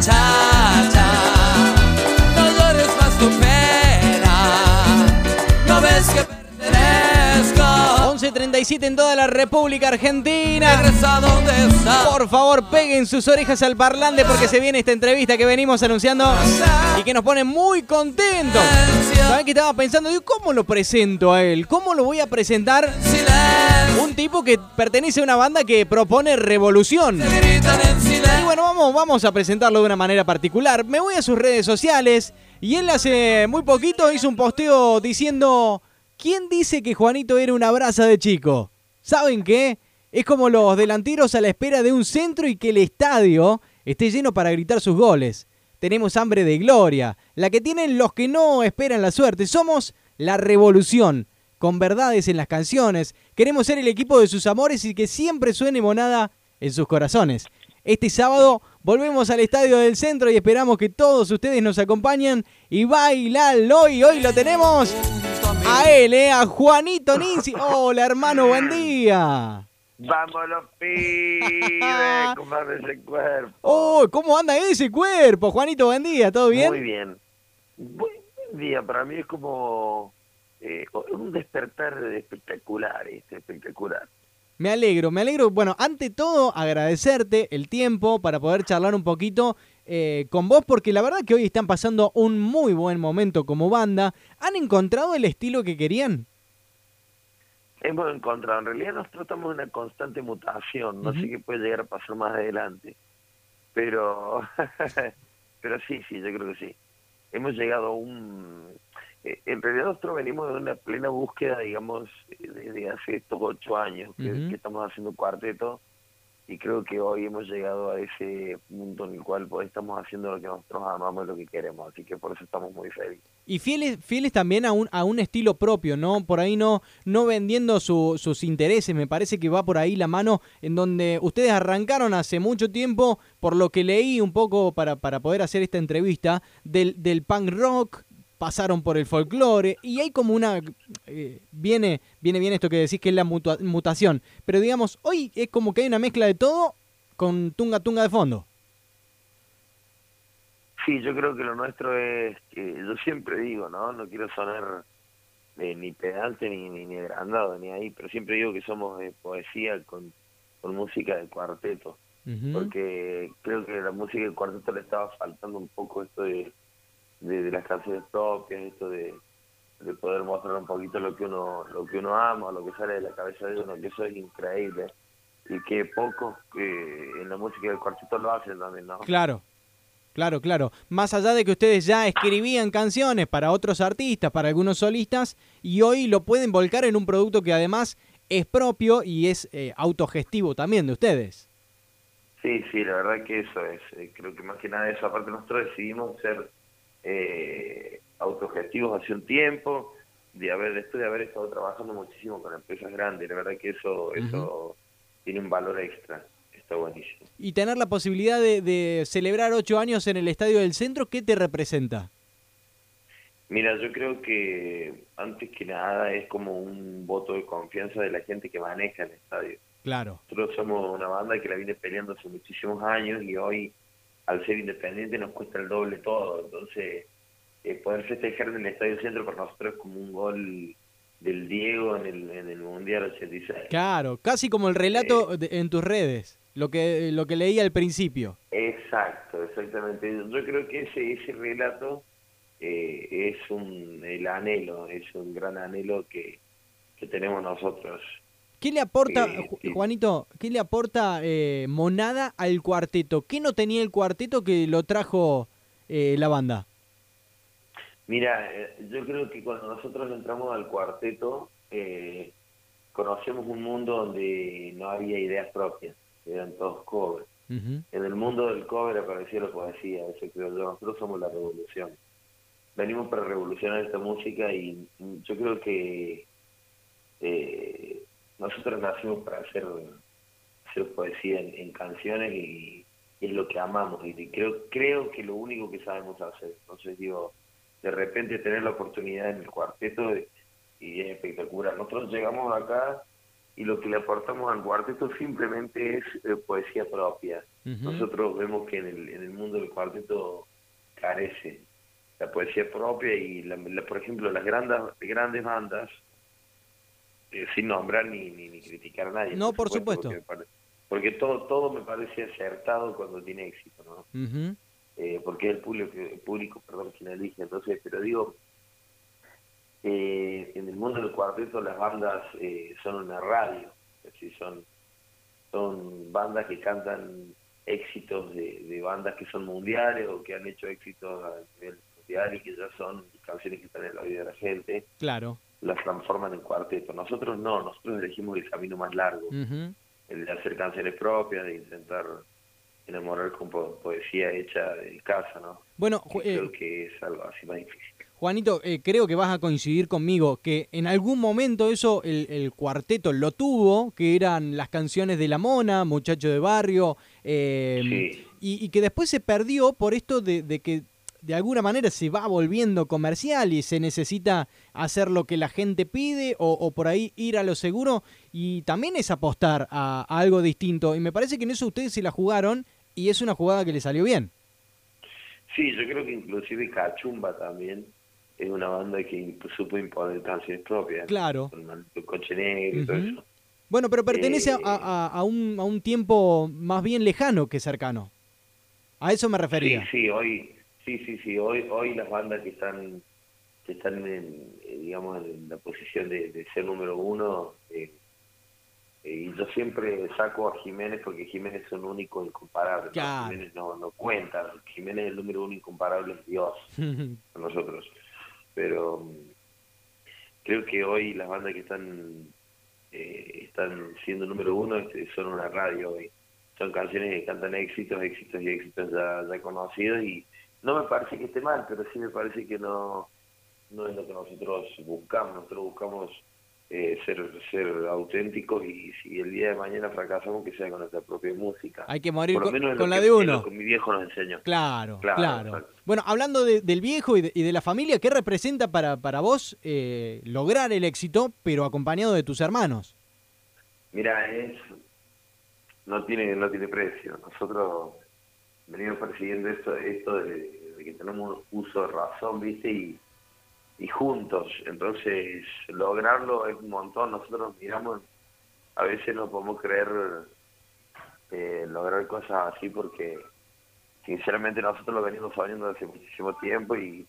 time. 11.37 en toda la República Argentina. Por favor, peguen sus orejas al parlante porque se viene esta entrevista que venimos anunciando y que nos pone muy contentos. ¿Saben qué estaba pensando? Digo, ¿cómo lo presento a él? ¿Cómo lo voy a presentar? Un tipo que pertenece a una banda que propone revolución. Y bueno, vamos, vamos a presentarlo de una manera particular. Me voy a sus redes sociales y él hace muy poquito hizo un posteo diciendo, ¿quién dice que Juanito era una brasa de chico? ¿Saben qué? Es como los delanteros a la espera de un centro y que el estadio esté lleno para gritar sus goles. Tenemos hambre de gloria, la que tienen los que no esperan la suerte. Somos la revolución, con verdades en las canciones. Queremos ser el equipo de sus amores y que siempre suene monada en sus corazones. Este sábado volvemos al Estadio del Centro y esperamos que todos ustedes nos acompañen y bailarlo. Y hoy lo tenemos a él, eh, a Juanito Ninzi. Hola hermano, buen día. Vamos los pibes, comerme ese cuerpo. Oh, ¿cómo anda ese cuerpo? Juanito, buen día, ¿todo bien? Muy bien. Buen día, para mí es como eh, un despertar espectacular, este, espectacular. Me alegro, me alegro. Bueno, ante todo, agradecerte el tiempo para poder charlar un poquito eh, con vos, porque la verdad que hoy están pasando un muy buen momento como banda. ¿Han encontrado el estilo que querían? Hemos encontrado, en realidad nosotros estamos en una constante mutación, no sé qué puede llegar a pasar más adelante, pero, pero sí, sí, yo creo que sí. Hemos llegado a un... eh, En realidad nosotros venimos de una plena búsqueda, digamos, desde hace estos ocho años que, que estamos haciendo cuarteto y creo que hoy hemos llegado a ese punto en el cual pues, estamos haciendo lo que nosotros amamos lo que queremos, así que por eso estamos muy felices. Y fieles, fieles también a un, a un estilo propio, ¿no? Por ahí no, no vendiendo su- sus intereses, me parece que va por ahí la mano en donde ustedes arrancaron hace mucho tiempo, por lo que leí un poco para, para poder hacer esta entrevista, del, del punk rock, pasaron por el folclore, y hay como una... eh, viene, viene bien esto que decís que es la mutua- mutación, pero digamos, hoy es como que hay una mezcla de todo con tunga tunga de fondo. Sí, yo creo que lo nuestro es, que yo siempre digo, ¿no? No quiero sonar eh, ni pedante ni, ni, ni agrandado ni ahí, pero siempre digo que somos de poesía con, con música de cuarteto, porque creo que la música de cuarteto le estaba faltando un poco esto de, de, de las canciones propias, esto de, de poder mostrar un poquito lo que uno lo que uno ama, lo que sale de la cabeza de uno, que eso es increíble y que pocos eh, en la música del cuarteto lo hacen también, ¿no? Claro, claro, claro. Más allá de que ustedes ya escribían canciones para otros artistas, para algunos solistas, y hoy lo pueden volcar en un producto que además es propio y es eh, autogestivo también de ustedes. Sí, sí, la verdad que eso es. eh, creo que más que nada eso. Aparte nosotros decidimos ser eh, autogestivos hace un tiempo, de haber después de haber estado trabajando muchísimo con empresas grandes. La verdad que eso eso tiene un valor extra. Está buenísimo. Y tener la posibilidad de, de celebrar ocho años en el Estadio del Centro, ¿qué te representa? Mira, yo creo que antes que nada es como un voto de confianza de la gente que maneja el estadio. Claro. Nosotros somos una banda que la viene peleando hace muchísimos años y hoy, al ser independiente, nos cuesta el doble todo. Entonces, eh, poder festejar en el Estadio Centro para nosotros es como un gol del Diego en el, en el Mundial 86. Claro, casi como el relato de- en tus redes, lo que, lo que leí al principio. Exacto, exactamente. Yo creo que ese, ese relato eh, es un, el anhelo, es un gran anhelo que, que tenemos nosotros. ¿Qué le aporta, Eh. Juanito, qué le aporta eh, Monada al cuarteto? ¿Qué no tenía el cuarteto que lo trajo eh, la banda? Mira, eh, yo creo que cuando nosotros entramos al cuarteto, conocemos un mundo donde no había ideas propias, eran todos covers. En el mundo del cover apareció la poesía, eso creo yo. Nosotros somos la revolución. Venimos para revolucionar esta música y mm, yo creo que eh, nosotros nacimos para hacer, hacer poesía en, en canciones y, y es lo que amamos y creo creo que lo único que sabemos hacer. Entonces digo, de repente tener la oportunidad en el cuarteto y es espectacular. Nosotros llegamos acá y lo que le aportamos al cuarteto simplemente es eh, poesía propia. Nosotros vemos que en el, en el mundo del cuarteto carece la poesía propia y, la, la- por ejemplo, las grandes, grandes bandas, eh, sin nombrar ni, ni, ni criticar a nadie. No, por supuesto. Porque, todo, todo me parece acertado cuando tiene éxito, ¿no? Eh, porque es el público, el público perdón, quien elige. Entonces, pero digo, eh, en el mundo del cuarteto las bandas eh, son una radio, es decir, son, son bandas que cantan éxitos de, de bandas que son mundiales o que han hecho éxitos a nivel mundial y que ya son canciones que están en la vida de la gente, Claro. Las transforman en cuarteto. Nosotros no, nosotros elegimos el camino más largo el de hacer canciones propias, de intentar enamorar con po- poesía hecha de casa, ¿no? Bueno, eh, creo que es algo así más difícil. Juanito, eh, creo que vas a coincidir conmigo que en algún momento eso el, el cuarteto lo tuvo, que eran las canciones de La Mona, Muchacho de Barrio, eh, Sí. y, y que después se perdió por esto de, de que de alguna manera se va volviendo comercial y se necesita hacer lo que la gente pide o, o por ahí ir a lo seguro y también es apostar a, a algo distinto. Y me parece que en eso ustedes se la jugaron y es una jugada que le salió bien. Sí, yo creo que inclusive Cachumba también es una banda que supo imponer canciones propias. Claro. Con Maldito Coche Negro y todo eso. Bueno, pero pertenece a- Eh, a, a un, a un tiempo más bien lejano que cercano. A eso me Sí, refería. sí, hoy, sí, sí, sí, hoy, hoy las bandas que están, que están en, eh, digamos, en la posición de, de ser número uno, eh, eh, y yo siempre saco a Jiménez porque Jiménez es un único incomparable. Jiménez no, no cuenta, Jiménez es el número uno incomparable, es Dios a nosotros. Pero mm, creo que hoy las bandas que están eh, están siendo número uno este, son una radio hoy. Son canciones que cantan éxitos, éxitos y éxitos ya, ya conocidos y no me parece que esté mal, pero sí me parece que no, no es lo que nosotros buscamos. Nosotros buscamos eh, ser, ser auténticos y si el día de mañana fracasamos, que sea con nuestra propia música. Hay que morir Por lo menos con lo la que- de uno. que mi viejo nos enseñó. Claro, claro. Claro, exacto. Bueno, hablando de- del viejo y de, y de la familia, ¿qué representa para, para vos eh, lograr el éxito, pero acompañado de tus hermanos? Mira, es no tiene no tiene precio. Nosotros venimos persiguiendo esto esto de, de que tenemos uso de razón, ¿viste? Y, y juntos. Entonces, lograrlo es un montón. Nosotros miramos, a veces no podemos creer eh, lograr cosas así porque sinceramente nosotros lo venimos sabiendo hace muchísimo tiempo y,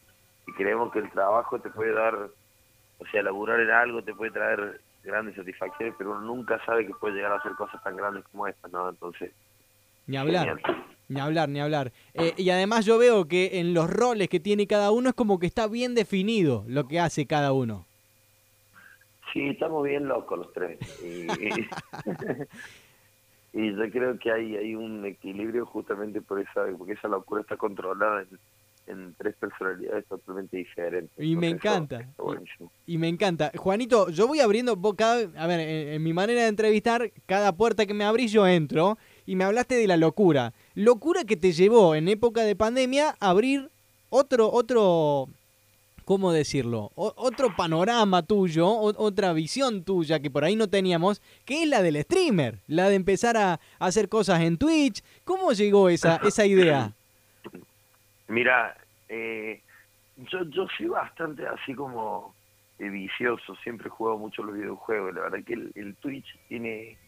y creemos que el trabajo te puede dar, o sea, laburar en algo te puede traer grandes satisfacciones, pero uno nunca sabe que puede llegar a hacer cosas tan grandes como estas, ¿no? Entonces, Ni hablar, genial. Ni hablar, ni hablar. Eh, y además yo veo que en los roles que tiene cada uno es como que está bien definido lo que hace cada uno. Sí, estamos bien locos los tres. Y, y yo creo que hay, hay un equilibrio justamente por esa, porque esa locura está controlada en, en tres personalidades totalmente diferentes. Y me encanta. Y me encanta. Juanito, yo voy abriendo, vos cada, a ver, en, en mi manera de entrevistar, cada puerta que me abrís yo entro y me hablaste de la locura. Locura que te llevó en época de pandemia a abrir otro, otro, ¿cómo decirlo? Otro panorama tuyo, otra visión tuya que por ahí no teníamos, que es la del streamer, la de empezar a, hacer cosas en Twitch. ¿Cómo llegó esa, esa idea? Mira, eh, yo, yo soy bastante así como eh, vicioso, siempre he jugado mucho los videojuegos, la verdad que el Twitch tiene...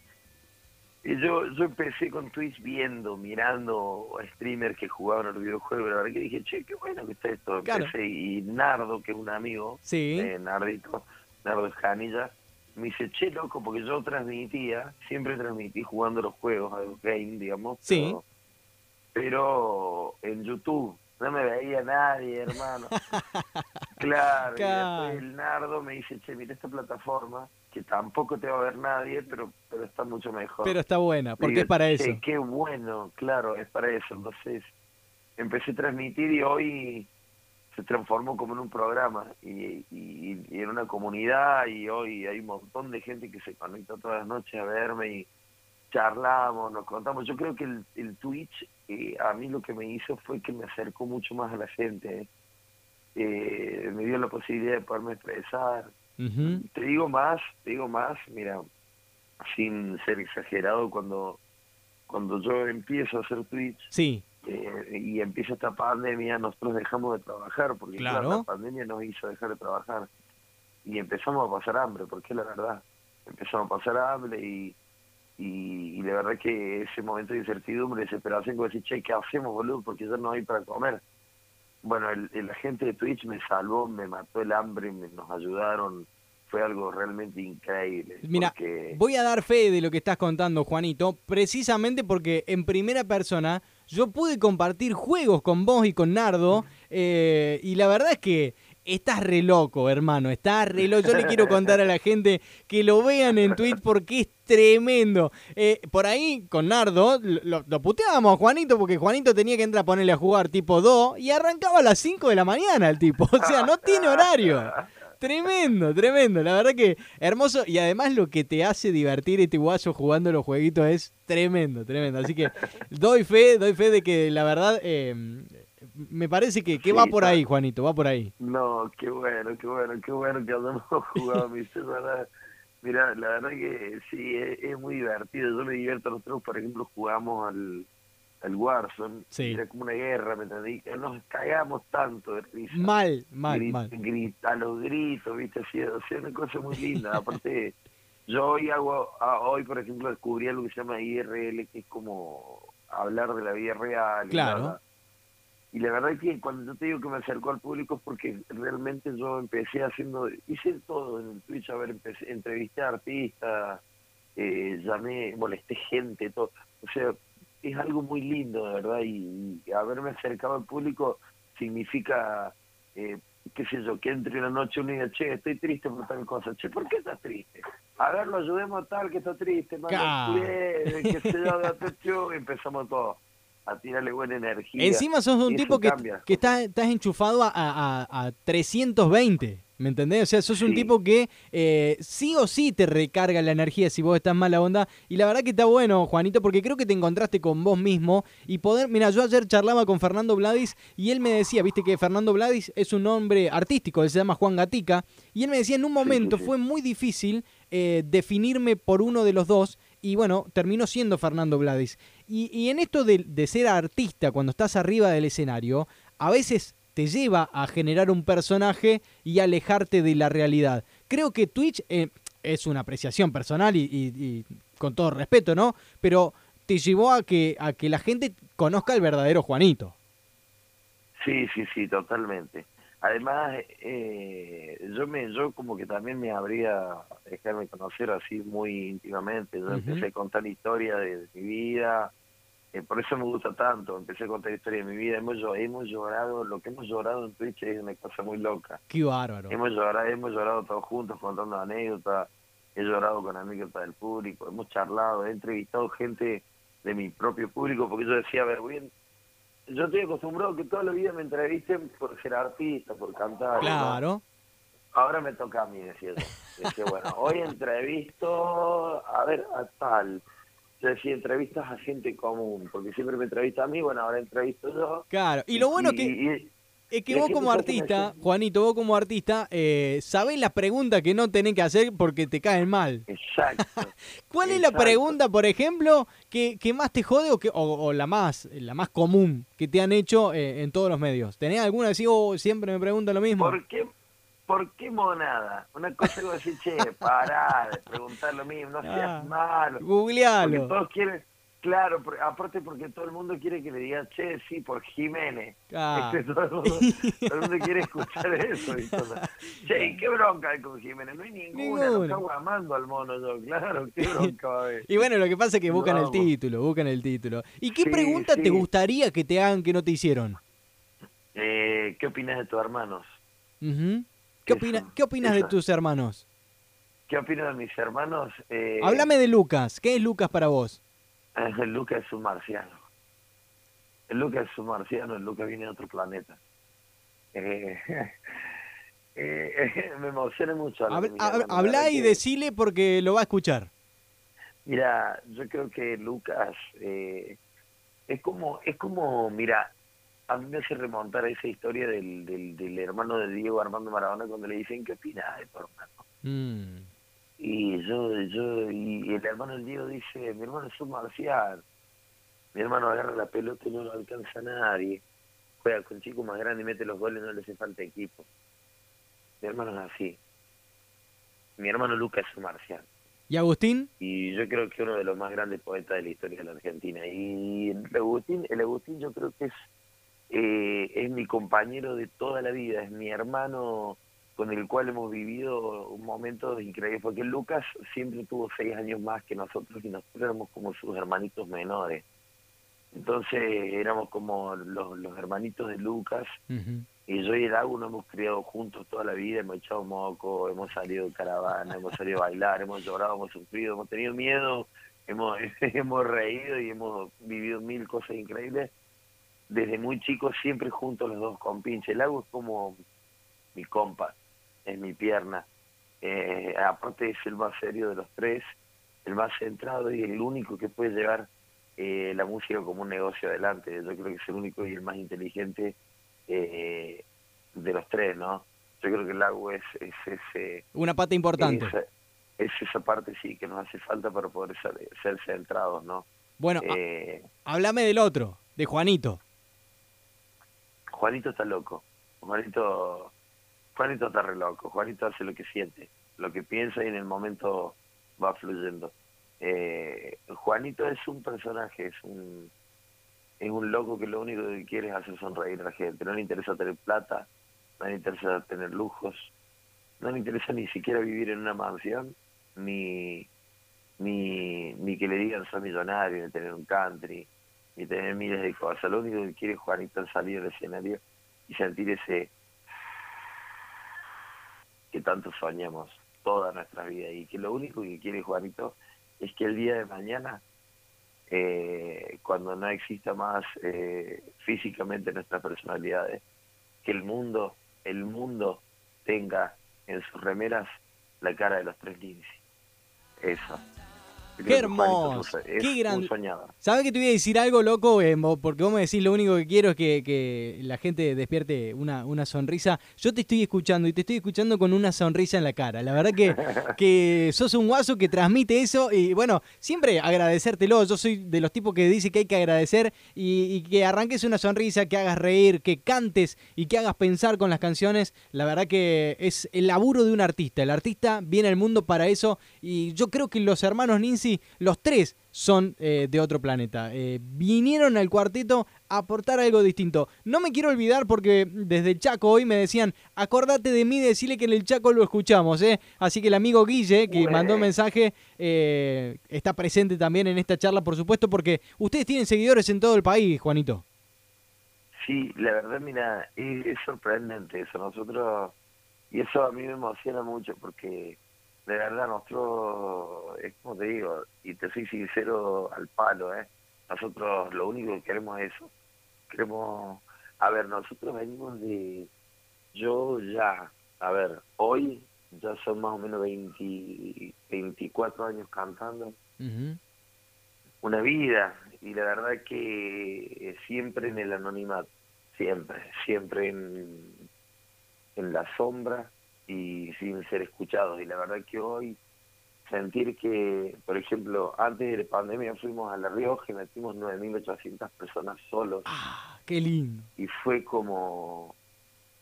Yo, yo empecé con Twitch viendo, mirando a streamers que jugaban a los videojuegos, la verdad que dije, che, qué bueno que está esto. Claro. Empecé, y Nardo, que es un amigo, Sí. eh, Nardito, Nardo Escanilla, me dice, che, loco, porque yo transmitía, siempre transmití jugando los juegos, a los games, digamos, Sí. pero, pero en YouTube no me veía nadie, hermano. claro, y Claro. después el Nardo me dice, che, mira esta plataforma, que tampoco te va a ver nadie, pero, pero está mucho mejor. Pero está buena, porque Digo, es para "Che, eso. Qué bueno, claro, es para eso. Entonces empecé a transmitir y hoy se transformó como en un programa y, y- y en una comunidad y hoy hay un montón de gente que se conecta todas las noches a verme y charlamos, nos contamos. Yo creo que el, el Twitch eh, a mí lo que me hizo fue que me acercó mucho más a la gente. Eh, me dio la posibilidad de poderme expresar, Te digo más, te digo más, mira, sin ser exagerado, cuando, cuando yo empiezo a hacer Twitch Sí, eh, y empieza esta pandemia, nosotros dejamos de trabajar, porque claro, Claro. la pandemia nos hizo dejar de trabajar. Y empezamos a pasar hambre, porque es la verdad. Empezamos a pasar hambre y, y, y la verdad que ese momento de incertidumbre, desesperación, como decir, che, ¿qué hacemos, boludo? Porque ya no hay para comer. Bueno, el, el- la gente de Twitch me salvó, me mató el hambre, me- nos ayudaron. Fue algo realmente increíble. Mira, porque- voy a dar fe de lo que estás contando, Juanito, precisamente porque en primera persona yo pude compartir juegos con vos y con Nardo, eh, y la verdad es que estás re loco, hermano, estás re loco. Yo le quiero contar a la gente que lo vean en Twitch porque es tremendo. Eh, por ahí, con Nardo, lo, lo puteábamos a Juanito porque Juanito tenía que entrar a ponerle a jugar tipo 2 y arrancaba a las 5 de la mañana el tipo. O sea, no tiene horario. Tremendo, tremendo. La verdad que hermoso. Y además lo que te hace divertir este guaso jugando los jueguitos es tremendo, tremendo. Así que doy fe, doy fe de que la verdad eh, me parece que, que Sí, va por ahí, Juanito, va por ahí. No, qué bueno, qué bueno, qué bueno que hayamos jugado, mi. Mira, la verdad que sí, es, es muy divertido. Yo me divierto. Nosotros, por ejemplo, jugamos al, al Warzone. Sí. Era como una guerra, ¿me entendí? Nos cagamos tanto de risa. Mal, mal, Grit- mal. grit- a los gritos, ¿viste? Así, o sea, una cosa muy linda. Aparte, yo hoy hago, ah, hoy por ejemplo, descubrí algo que se llama IRL, que es como hablar de la vida real. Claro. Y la verdad que cuando yo te digo que me acercó al público es porque realmente yo empecé haciendo, hice todo en el Twitch, a ver, empecé, entrevisté a artistas, eh, llamé, molesté gente, todo. O sea, es algo muy lindo, de verdad, y, y haberme acercado al público significa, eh, qué sé yo, que entre una noche uno y diga, che, estoy triste por tal cosa. Che, ¿por qué estás triste? A ver, lo ayudemos a tal que está triste, manda Claro. qué sé yo, empezamos todos a tirarle buena energía. Encima sos un tipo que, que estás, estás enchufado a, a, a 320. ¿Me entendés? O sea, sos un tipo que eh, sí o sí te recarga la energía si vos estás mala onda. Y la verdad que está bueno, Juanito, porque creo que te encontraste con vos mismo y poder... Mira, yo ayer charlaba con Fernando Vladis y él me decía, viste que Fernando Vladis es un hombre artístico, él se llama Juan Gatica, y él me decía, en un sí, momento sí. fue muy difícil eh, definirme por uno de los dos y bueno, terminó siendo Fernando Vladis. Y, y en esto de, ser artista cuando estás arriba del escenario, a veces te lleva a generar un personaje y alejarte de la realidad. Creo que Twitch eh, es una apreciación personal y, con todo respeto, ¿no? Pero te llevó a que, a que la gente conozca el verdadero Juanito. Sí, sí, sí, totalmente. Además, eh, yo me, yo como que también me habría dejarme conocer así muy íntimamente. Yo empecé a contar historia de, de mi vida, eh, por eso me gusta tanto. Empecé a contar historia de mi vida. Hemos, hemos llorado, lo que hemos llorado en Twitch es una cosa muy loca. Qué bárbaro. Hemos llorado, hemos llorado todos juntos contando anécdotas, he llorado con anécdotas del público, hemos charlado, he entrevistado gente de mi propio público, porque yo decía, a ver, bien, yo estoy acostumbrado que toda la vida me entrevisten por ser artista, por cantar. ¿no? Claro. Ahora me toca a mí, yo. Decía, bueno, hoy entrevisto, a ver, a tal. Yo decía, entrevistas a gente común, porque siempre me entrevista a mí, bueno, ahora entrevisto yo. Claro. Y lo bueno Y- que... y- Es que vos como artista, Juanito, vos como artista, eh, sabés las preguntas que no tenés que hacer porque te caen mal. exacto. ¿Cuál es la pregunta, por ejemplo, que, que más te jode o, que, o, o la más la más común que te han hecho eh, en todos los medios? ¿Tenés alguna así o siempre me preguntan lo mismo? ¿Por qué, ¿Por qué monada? Una cosa que vos decís, che, pará de preguntar lo mismo, no seas Ah, malo. Porque Googlealo. todos quieren, claro, por- aparte porque todo el mundo quiere que le digan, che, sí, por Jiménez. Ah. Este, todo, el mundo, todo el mundo quiere escuchar eso. y todo. Che, ¿y ¿qué bronca hay con Jiménez? No hay ninguna, lo Ninguna. cago amando al mono yo, claro, qué bronca va a haber. Y bueno, lo que pasa es que buscan el título, buscan el título. ¿Y qué Sí, pregunta te gustaría que te hagan que no te hicieron? Eh, ¿Qué opinas de tus hermanos? ¿Qué, opina- ¿Qué opinas de tus hermanos? ¿Qué opinas de mis hermanos? Eh, Háblame de Lucas. ¿Qué es Lucas para vos? El Lucas es un marciano. El Lucas es un marciano, el Lucas viene de otro planeta. Eh, eh, me emociona mucho. hablar de Hab- mis hab- hermanos, la Hablá verdad y que- decile porque lo va a escuchar. Mira, yo creo que Lucas eh, es como, es como, mira, a mí me hace remontar a esa historia del, del, del hermano de Diego Armando Maradona cuando le dicen, ¿qué opinas de tu hermano? Mm. Y yo, yo, y el hermano del Diego dice, mi hermano es un marcial. Mi hermano agarra la pelota y no lo alcanza a nadie. Juega con chicos más grandes y mete los goles, no le hace falta equipo. Mi hermano es así. Mi hermano Lucas es un marcial. ¿Y Agustín? Y yo creo que uno de los más grandes poetas de la historia de la Argentina. Y el Agustín, el Agustín yo creo que es, eh, es mi compañero de toda la vida, es mi hermano con el cual hemos vivido un momento increíble, porque Lucas siempre tuvo seis años más que nosotros y nosotros éramos como sus hermanitos menores. Entonces éramos como los, los hermanitos de Lucas y yo y el Agu nos hemos criado juntos toda la vida, hemos echado moco, hemos salido de caravana, hemos salido a bailar, hemos llorado, hemos sufrido, hemos tenido miedo, hemos, hemos reído y hemos vivido mil cosas increíbles. Desde muy chicos siempre juntos los dos con pinche. El Agu es como mi compa, es mi pierna. Eh, aparte es el más serio de los tres, el más centrado y el único que puede llevar eh, la música como un negocio adelante. Yo creo que es el único y el más inteligente eh, de los tres, ¿no? Yo creo que el agua es, es ese... Una pata importante. Esa, es esa parte, sí, que nos hace falta para poder ser, ser centrados, ¿no? Bueno, ha- Eh, háblame del otro, de Juanito. Juanito está loco. Juanito, Juanito está re loco. Juanito hace lo que siente, lo que piensa y en el momento va fluyendo. Eh, Juanito es un personaje, es un es un loco que lo único que quiere es hacer sonreír a la gente. No le interesa tener plata, no le interesa tener lujos, no le interesa ni siquiera vivir en una mansión, ni ni, ni que le digan soy millonario, ni tener un country, ni tener miles de cosas. Lo único que quiere Juanito es salir del escenario y sentir ese que tanto soñamos toda nuestra vida. Y que lo único que quiere Juanito es que el día de mañana eh, cuando no exista más eh, físicamente nuestras personalidades que el mundo el mundo tenga en sus remeras la cara de los tres Lindsay eso Qué hermoso, qué gran- ¿Sabes que te voy a decir algo, loco? Eh, porque vos me decís lo único que quiero es que, que la gente despierte una, una sonrisa. Yo te estoy escuchando y te estoy escuchando con una sonrisa en la cara. La verdad que, que sos un guaso que transmite eso y bueno, siempre agradecértelo. Yo soy de los tipos que dice que hay que agradecer y, y que arranques una sonrisa, que hagas reír, que cantes y que hagas pensar con las canciones. La verdad que es el laburo de un artista. El artista viene al mundo para eso y yo creo que los hermanos Los tres, son eh, de otro planeta. Eh, vinieron al cuarteto a aportar algo distinto. No me quiero olvidar porque desde el Chaco hoy me decían, acordate de mí, decirle que en el Chaco lo escuchamos. ¿eh? Así que el amigo Guille, que mandó un mensaje, eh, está presente también en esta charla, por supuesto, porque ustedes tienen seguidores en todo el país, Juanito. Sí, la verdad, mira, es, es sorprendente eso. Nosotros, y eso a mí me emociona mucho porque de verdad nosotros, es como te digo, y te soy sincero al palo, ¿eh? Nosotros lo único que queremos es eso. Queremos, a ver, nosotros venimos de, yo ya, a ver, hoy ya son más o menos 20, 24 años cantando una vida y la verdad que siempre en el anonimato, siempre, siempre en, en la sombra y sin ser escuchados. Y la verdad que hoy sentir que, por ejemplo, antes de la pandemia fuimos a La Rioja y metimos 9.800 personas solos Ah, qué lindo. y fue como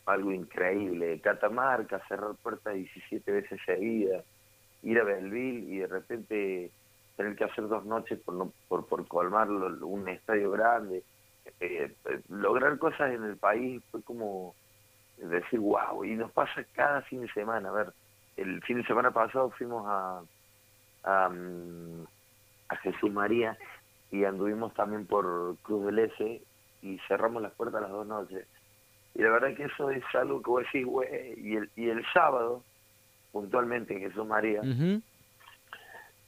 algo increíble. Catamarca, cerrar puertas 17 veces seguidas, ir a Belleville y de repente tener que hacer dos noches por no, por, por colmar un estadio grande. Eh, eh, lograr cosas en el país fue como decir wow, y nos pasa cada fin de semana. A ver, el fin de semana pasado fuimos a, a, mm, a Jesús María y anduvimos también por Cruz del Este y cerramos las puertas las dos noches. Y la verdad que eso es algo que vos decís, güey, y el, y el sábado, puntualmente en Jesús María,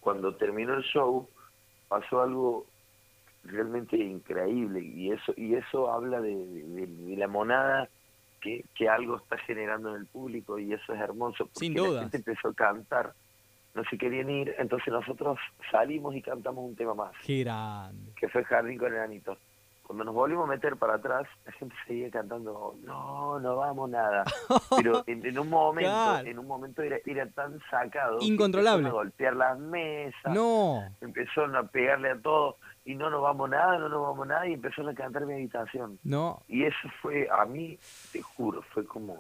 cuando terminó el show, pasó algo realmente increíble y eso y eso habla de, de- de la monada que, que algo está generando en el público y eso es hermoso porque Sin la dudas. gente empezó a cantar no se querían ir entonces nosotros salimos y cantamos un tema más Qué grande. que fue Jardín con Enanitos cuando nos volvimos a meter para atrás, la gente seguía cantando, no, no vamos nada. Pero en, en un momento, Claro. en un momento era, era tan sacado. Incontrolable. empezaron a golpear las mesas, No. empezaron a pegarle a todo, y no nos vamos nada, no nos vamos nada, y empezaron a cantar mi habitación. No. Y eso fue, a mí, te juro, fue como,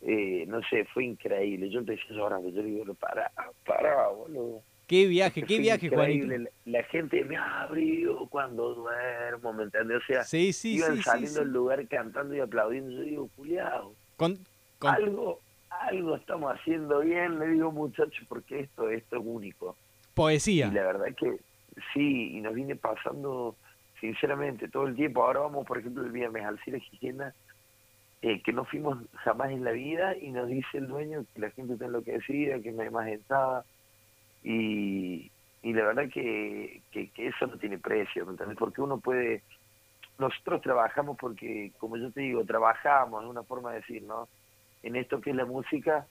eh, no sé, fue increíble. Yo empecé llorando, yo le digo, para, para, boludo. Qué viaje, qué viaje, Juanito. La, la gente me abrió cuando duermo, ¿me entiendes? O sea, Sí, sí, iban sí, saliendo del lugar cantando y aplaudiendo. Yo digo, culiao, Con, con- algo, algo estamos haciendo bien, le digo muchachos, porque esto, esto es único. poesía. Y la verdad que sí, y nos viene pasando sinceramente todo el tiempo. Ahora vamos, por ejemplo, el viernes al Cine Gijena, eh, que no fuimos jamás en la vida, y nos dice el dueño que la gente está enloquecida, que no hay más entrada. Y, y la verdad que, que, que eso no tiene precio. Porque uno puede... Nosotros trabajamos porque, como yo te digo, trabajamos, es una forma de decir, ¿no? En esto que es la música,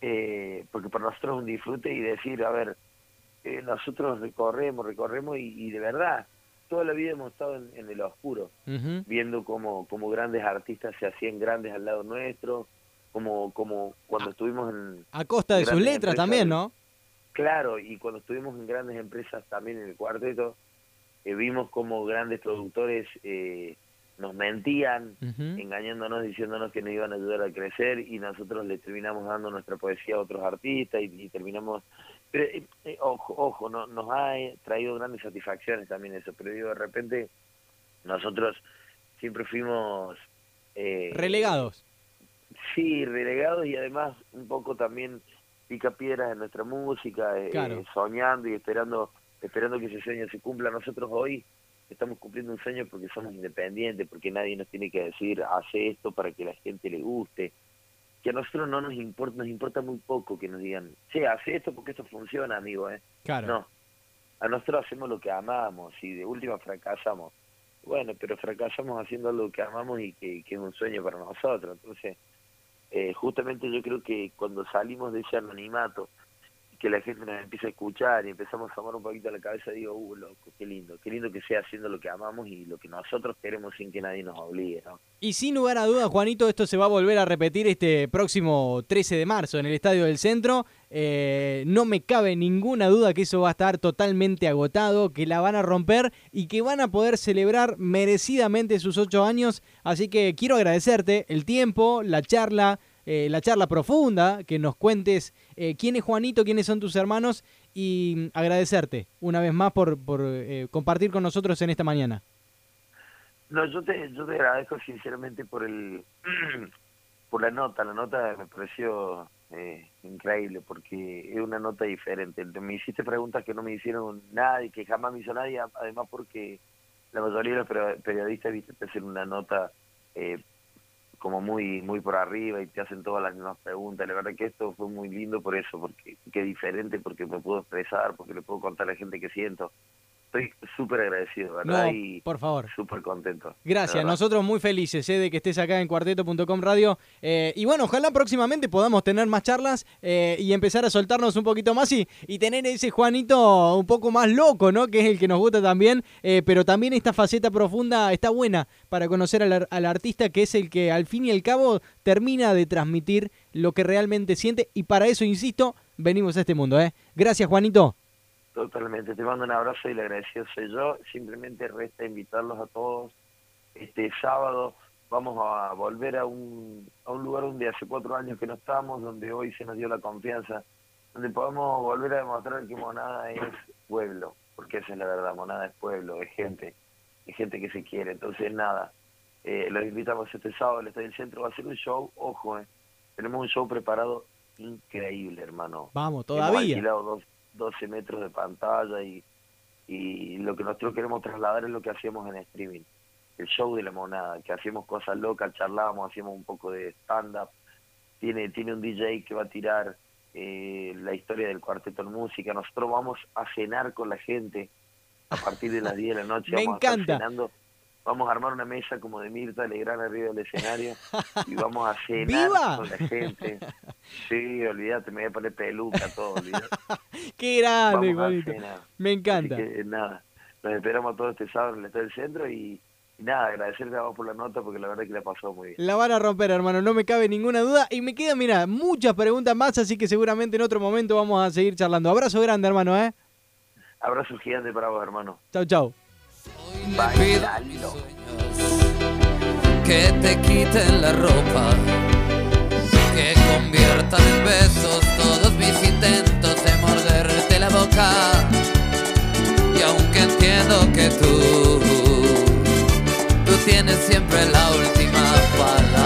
eh, porque para nosotros es un disfrute y decir, a ver, eh, nosotros recorremos, recorremos y, y de verdad, toda la vida hemos estado en, en el oscuro, viendo cómo, cómo grandes artistas se hacían grandes al lado nuestro, como, como cuando estuvimos en, A costa de sus letras también, ¿no? Claro, y cuando estuvimos en grandes empresas también en el cuarteto, eh, vimos como grandes productores eh, nos mentían, engañándonos, diciéndonos que nos iban a ayudar a crecer y nosotros le terminamos dando nuestra poesía a otros artistas y, y terminamos... Pero, eh, eh, ojo, ojo, no, nos ha traído grandes satisfacciones también eso, pero digo, de repente nosotros siempre fuimos... eh, Relegados. Sí, relegados y además un poco también pica piedras en nuestra música, eh, Claro. eh, soñando y esperando esperando que ese sueño se cumpla. Nosotros hoy estamos cumpliendo un sueño porque somos independientes, porque nadie nos tiene que decir, hace esto para que la gente le guste. Que a nosotros no nos importa, nos importa muy poco que nos digan, sí, hace esto porque esto funciona, amigo, ¿eh? Claro. No, a nosotros hacemos lo que amamos y de última fracasamos. Bueno, pero fracasamos haciendo lo que amamos y que, que es un sueño para nosotros. Entonces, eh, justamente yo creo que cuando salimos de ese anonimato, que la gente nos empieza a escuchar y empezamos a amar un poquito la cabeza, digo, uh, loco, qué lindo, qué lindo que sea haciendo lo que amamos y lo que nosotros queremos sin que nadie nos obligue, ¿no? Y sin lugar a dudas, Juanito, esto se va a volver a repetir este próximo 13 de marzo en el Estadio del Centro. Eh, no me cabe ninguna duda que eso va a estar totalmente agotado, que la van a romper y que van a poder celebrar merecidamente sus ocho años. Así que quiero agradecerte el tiempo, la charla, eh, la charla profunda, que nos cuentes eh, quién es Juanito, quiénes son tus hermanos y mm, agradecerte una vez más por, por eh, compartir con nosotros en esta mañana. No, yo te, yo te agradezco sinceramente por el por la nota, la nota me pareció eh, increíble porque es una nota diferente. Me hiciste preguntas que no me hicieron nadie, que jamás me hizo nadie, además porque la mayoría de los peri- periodistas viste te hacen una nota eh, como muy muy por arriba y te hacen todas las mismas preguntas. La verdad que esto fue muy lindo por eso, porque que es diferente, porque me puedo expresar, porque le puedo contar a la gente que siento. Estoy súper agradecido, ¿verdad? No, y por favor. súper contento. Gracias, nosotros muy felices eh, de que estés acá en cuarteto.com radio. Eh, y bueno, ojalá próximamente podamos tener más charlas eh, y empezar a soltarnos un poquito más y, y tener ese Juanito un poco más loco, ¿no? Que es el que nos gusta también. pero también esta faceta profunda está buena para conocer al, al artista que es el que al fin y al cabo termina de transmitir lo que realmente siente. Y para eso, insisto, venimos a este mundo. ¿eh? Gracias, Juanito. Totalmente, te mando un abrazo y le agradecido soy yo. Simplemente resta invitarlos a todos. Este sábado vamos a volver a un, a un lugar donde hace cuatro años que no estamos, donde hoy se nos dio la confianza, donde podamos volver a demostrar que Monada es pueblo, porque esa es la verdad, Monada es pueblo, es gente, es gente que se quiere. Entonces, nada, eh, los invitamos este sábado al Estadio del Centro, va a ser un show, ojo, eh, tenemos un show preparado increíble, hermano. Vamos, Hemos todavía. alquilado dos- 12 metros de pantalla y, y lo que nosotros queremos trasladar es lo que hacíamos en streaming. El show de la monada, que hacíamos cosas locas, charlábamos, hacíamos un poco de stand-up. Tiene, tiene un DJ que va a tirar eh, la historia del cuarteto en música. Nosotros vamos a cenar con la gente a partir de las 10 de la noche. Me vamos a estar encanta. cenando. Vamos a armar una mesa como de Mirta Legrand arriba del escenario y vamos a cenar ¡Viva! con la gente. Sí, olvídate, me voy a poner peluca, todo, olvídate. Qué grande, Vamos a. Me encanta. Así que nada, nos esperamos todos este sábado en el Estadio del Centro y, y nada, agradecerte a vos por la nota porque la verdad que la pasó muy bien. La van a romper, hermano, no me cabe ninguna duda. Y me quedan, mira, muchas preguntas más, así que seguramente en otro momento vamos a seguir charlando. Abrazo grande, hermano, ¿eh? Abrazo gigante para vos, hermano. Chau, chau. Sueños que te quiten la ropa, que conviertan en besos todos mis intentos de morderte la boca. Y aunque entiendo que tú, tú tienes siempre la última palabra.